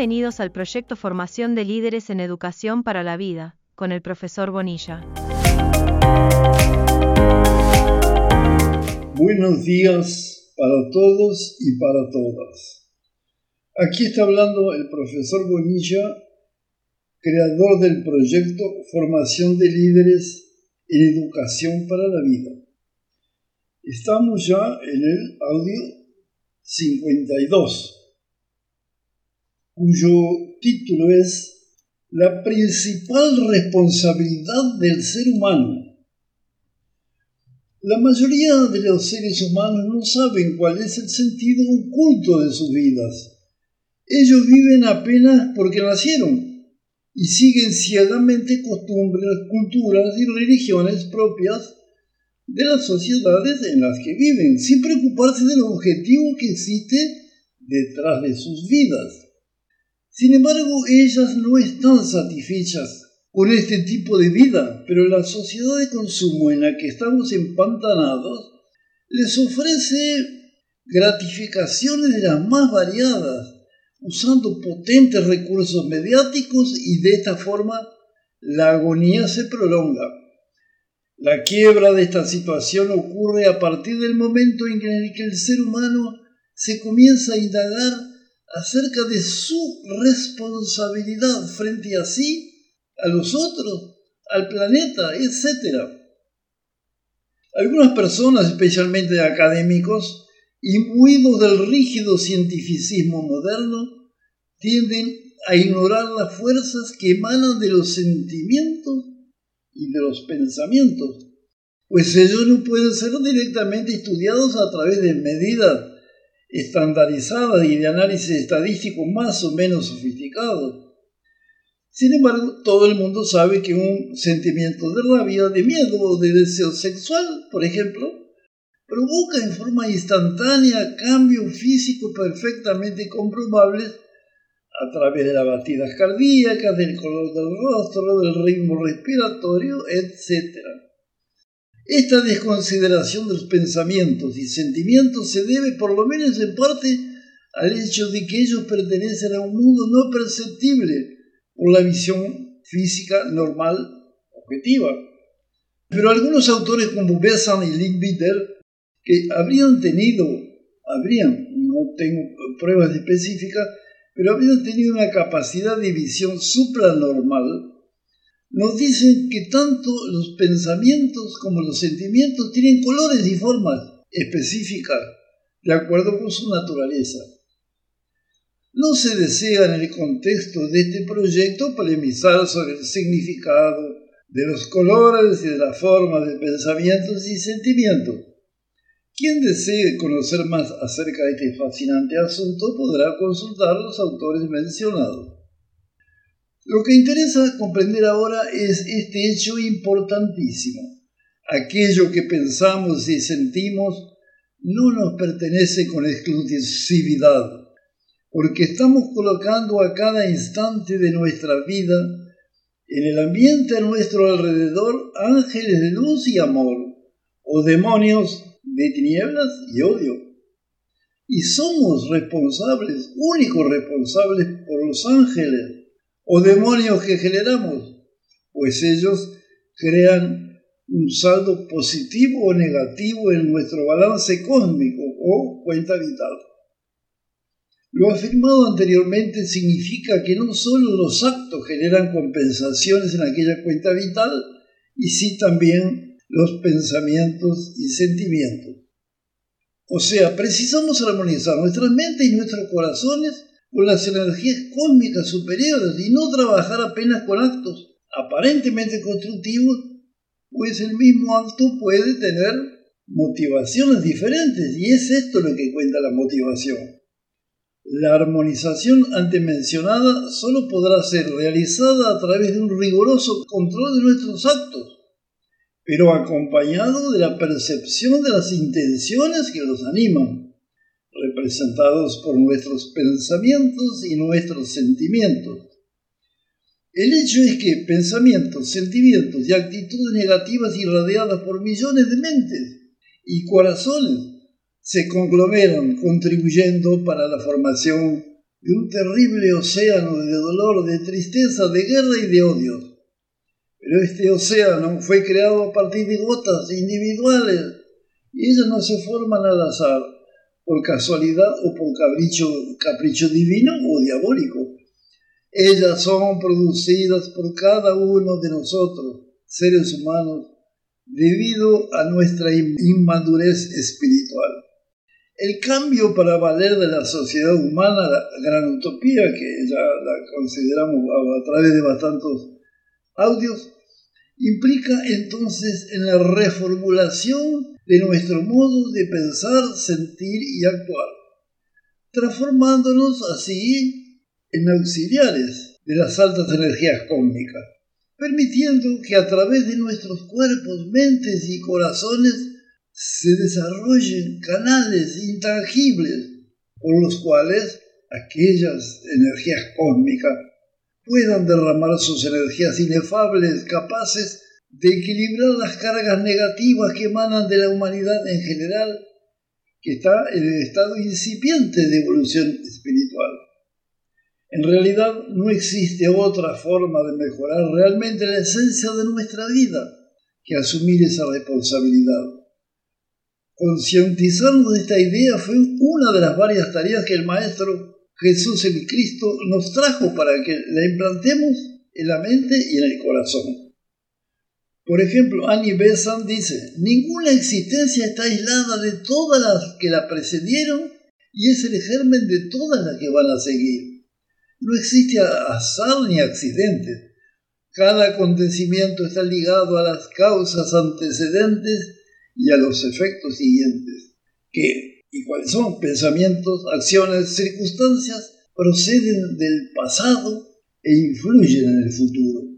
Bienvenidos al proyecto Formación de Líderes en Educación para la Vida, con el profesor Bonilla. Buenos días para todos y para todas. Aquí está hablando el profesor Bonilla, creador del proyecto Formación de Líderes en Educación para la Vida. Estamos ya en el audio 52 cuyo título es La principal responsabilidad del ser humano. La mayoría de los seres humanos no saben cuál es el sentido oculto de sus vidas. Ellos viven apenas porque nacieron y siguen ciegamente costumbres, culturas y religiones propias de las sociedades en las que viven, sin preocuparse del objetivo que existe detrás de sus vidas. Sin embargo, ellas no están satisfechas con este tipo de vida, pero la sociedad de consumo en la que estamos empantanados les ofrece gratificaciones de las más variadas, usando potentes recursos mediáticos y de esta forma la agonía se prolonga. La quiebra de esta situación ocurre a partir del momento en que el ser humano se comienza a indagar acerca de su responsabilidad frente a sí, a los otros, al planeta, etc. Algunas personas, especialmente académicos, imbuidos del rígido cientificismo moderno, tienden a ignorar las fuerzas que emanan de los sentimientos y de los pensamientos, pues ellos no pueden ser directamente estudiados a través de medidas estandarizadas y de análisis estadístico más o menos sofisticados. Sin embargo, todo el mundo sabe que un sentimiento de rabia, de miedo o de deseo sexual, por ejemplo, provoca en forma instantánea cambios físicos perfectamente comprobables a través de las batidas cardíacas, del color del rostro, del ritmo respiratorio, etc. Esta desconsideración de los pensamientos y sentimientos se debe, por lo menos en parte, al hecho de que ellos pertenecen a un mundo no perceptible por la visión física normal objetiva. Pero algunos autores como Besant y Linkbitter, que habrían tenido, habrían, no tengo pruebas específicas, pero habrían tenido una capacidad de visión supranormal, nos dicen que tanto los pensamientos como los sentimientos tienen colores y formas específicas de acuerdo con su naturaleza. No se desea en el contexto de este proyecto polemizar sobre el significado de los colores y de las formas de pensamientos y sentimientos. Quien desee conocer más acerca de este fascinante asunto podrá consultar los autores mencionados. Lo que interesa comprender ahora es este hecho importantísimo. Aquello que pensamos y sentimos no nos pertenece con exclusividad, porque estamos colocando a cada instante de nuestra vida en el ambiente a nuestro alrededor ángeles de luz y amor, o demonios de tinieblas y odio. Y somos responsables, únicos responsables por los ángeles o demonios que generamos, pues ellos crean un saldo positivo o negativo en nuestro balance cósmico o cuenta vital. Lo afirmado anteriormente significa que no solo los actos generan compensaciones en aquella cuenta vital, y sí también los pensamientos y sentimientos. O sea, precisamos armonizar nuestras mentes y nuestros corazones con las energías cósmicas superiores y no trabajar apenas con actos aparentemente constructivos, pues el mismo acto puede tener motivaciones diferentes y es esto lo que cuenta la motivación. La armonización antes mencionada solo podrá ser realizada a través de un riguroso control de nuestros actos, pero acompañado de la percepción de las intenciones que los animan representados por nuestros pensamientos y nuestros sentimientos. El hecho es que pensamientos, sentimientos y actitudes negativas irradiadas por millones de mentes y corazones se conglomeran contribuyendo para la formación de un terrible océano de dolor, de tristeza, de guerra y de odio. Pero este océano fue creado a partir de gotas individuales y ellas no se forman al azar, por casualidad o por capricho, capricho divino o diabólico. Ellas son producidas por cada uno de nosotros, seres humanos, debido a nuestra inmadurez espiritual. El cambio para valer de la sociedad humana, la gran utopía que ya la consideramos a través de bastantes audios, implica entonces en la reformulación de nuestro modo de pensar, sentir y actuar, transformándonos así en auxiliares de las altas energías cósmicas, permitiendo que a través de nuestros cuerpos, mentes y corazones se desarrollen canales intangibles por los cuales aquellas energías cósmicas puedan derramar sus energías inefables capaces de equilibrar las cargas negativas que emanan de la humanidad en general, que está en el estado incipiente de evolución espiritual. En realidad no existe otra forma de mejorar realmente la esencia de nuestra vida que asumir esa responsabilidad. Concientizarnos de esta idea fue una de las varias tareas que el Maestro Jesús el Cristo nos trajo para que la implantemos en la mente y en el corazón. Por ejemplo, Annie Besant dice, ninguna existencia está aislada de todas las que la precedieron y es el germen de todas las que van a seguir. No existe azar ni accidente. Cada acontecimiento está ligado a las causas antecedentes y a los efectos siguientes, que ¿Y cuáles son? Pensamientos, acciones, circunstancias proceden del pasado e influyen en el futuro.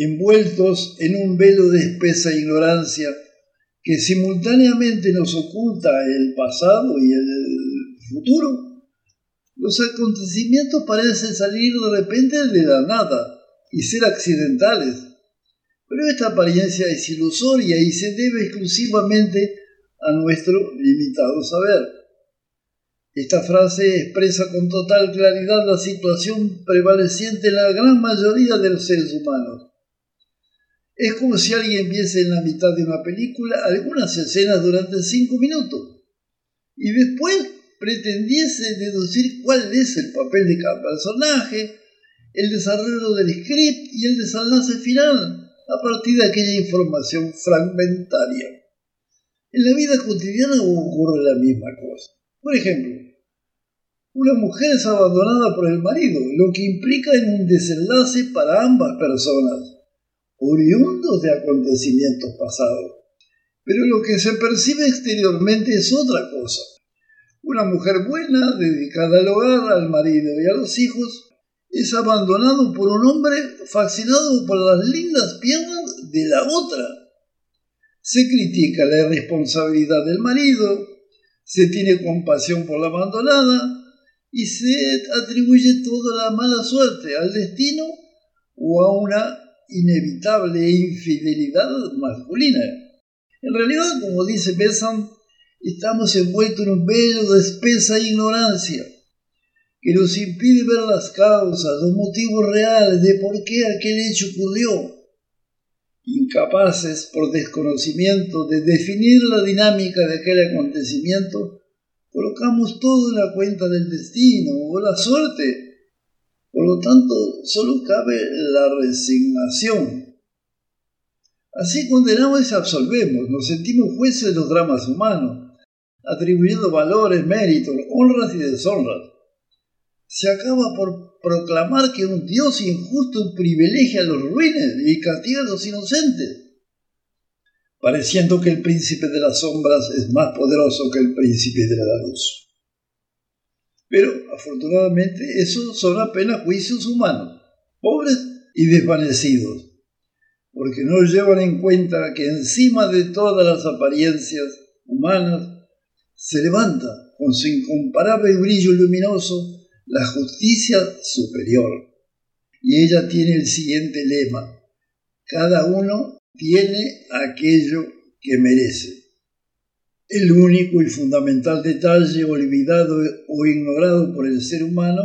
Envueltos en un velo de espesa ignorancia que simultáneamente nos oculta el pasado y el futuro, los acontecimientos parecen salir de repente de la nada y ser accidentales. Pero esta apariencia es ilusoria y se debe exclusivamente a nuestro limitado saber. Esta frase expresa con total claridad la situación prevaleciente en la gran mayoría de los seres humanos. Es como si alguien viese en la mitad de una película algunas escenas durante cinco minutos y después pretendiese deducir cuál es el papel de cada personaje, el desarrollo del script y el desenlace final a partir de aquella información fragmentaria. En la vida cotidiana ocurre la misma cosa. Por ejemplo, una mujer es abandonada por el marido, lo que implica en un desenlace para ambas personas, oriundos de acontecimientos pasados. Pero lo que se percibe exteriormente es otra cosa. Una mujer buena, dedicada al hogar, al marido y a los hijos, es abandonado por un hombre fascinado por las lindas piernas de la otra se critica la irresponsabilidad del marido, se tiene compasión por la abandonada y se atribuye toda la mala suerte al destino o a una inevitable infidelidad masculina. En realidad, como dice Besant, estamos envueltos en un velo de espesa ignorancia que nos impide ver las causas, los motivos reales de por qué aquel hecho ocurrió incapaces por desconocimiento de definir la dinámica de aquel acontecimiento, colocamos todo en la cuenta del destino o la suerte. Por lo tanto, solo cabe la resignación. Así condenamos y absolvemos, nos sentimos jueces de los dramas humanos, atribuyendo valores, méritos, honras y deshonras. Se acaba por proclamar que un Dios injusto privilegia a los ruines y castiga a los inocentes, pareciendo que el príncipe de las sombras es más poderoso que el príncipe de la luz. Pero afortunadamente esos son apenas juicios humanos, pobres y desvanecidos, porque no llevan en cuenta que encima de todas las apariencias humanas se levanta con su incomparable brillo luminoso la justicia superior. Y ella tiene el siguiente lema, cada uno tiene aquello que merece. El único y fundamental detalle olvidado o ignorado por el ser humano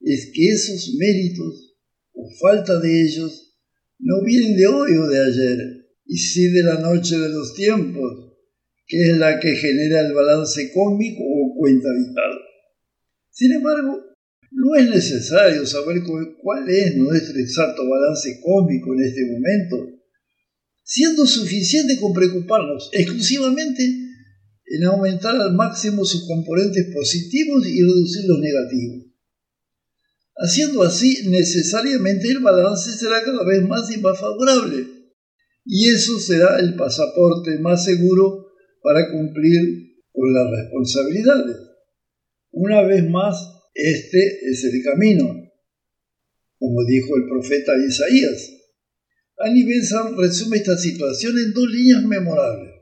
es que esos méritos o falta de ellos no vienen de hoy o de ayer, y sí de la noche de los tiempos, que es la que genera el balance cósmico o cuenta vital. Sin embargo, no es necesario saber cuál es nuestro exacto balance cósmico en este momento, siendo suficiente con preocuparnos exclusivamente en aumentar al máximo sus componentes positivos y reducir los negativos. Haciendo así, necesariamente el balance será cada vez más y más favorable, y eso será el pasaporte más seguro para cumplir con las responsabilidades. Una vez más, este es el camino, como dijo el profeta Isaías. Annie Benson resume esta situación en dos líneas memorables.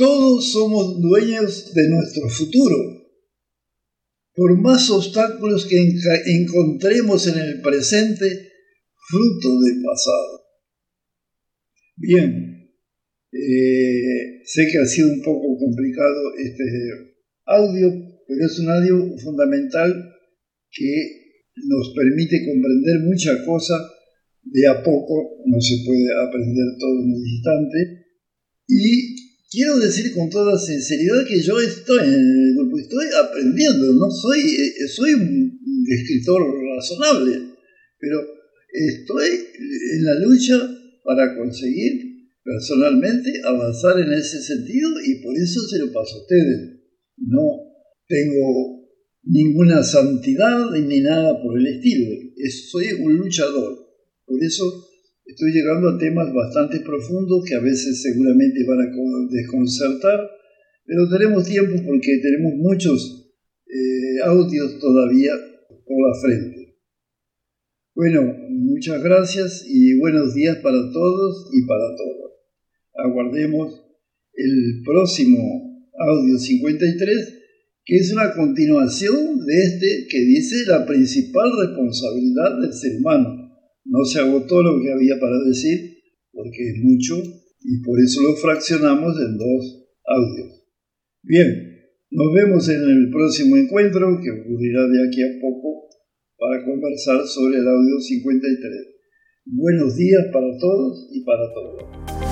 Todos somos dueños de nuestro futuro. Por más obstáculos que encontremos en el presente, fruto del pasado. Bien, eh, sé que ha sido un poco complicado este audio, pero es un audio fundamental que nos permite comprender muchas cosas de a poco, no se puede aprender todo en un instante. Y quiero decir con toda sinceridad que yo estoy en el grupo, estoy aprendiendo, no soy, soy un escritor razonable, pero estoy en la lucha para conseguir personalmente avanzar en ese sentido y por eso se lo paso a ustedes. No tengo ninguna santidad ni nada por el estilo, soy un luchador por eso estoy llegando a temas bastante profundos que a veces seguramente van a desconcertar, pero tenemos tiempo porque tenemos muchos eh, audios todavía por la frente. Bueno, muchas gracias y buenos días para todos y para todas. Aguardemos el próximo audio 53, que es una continuación de este que dice la principal responsabilidad del ser humano no se agotó lo que había para decir, porque es mucho, y por eso lo fraccionamos en dos audios. Bien, nos vemos en el próximo encuentro, que ocurrirá de aquí a poco, para conversar sobre el audio 53. Buenos días para todos y para todas.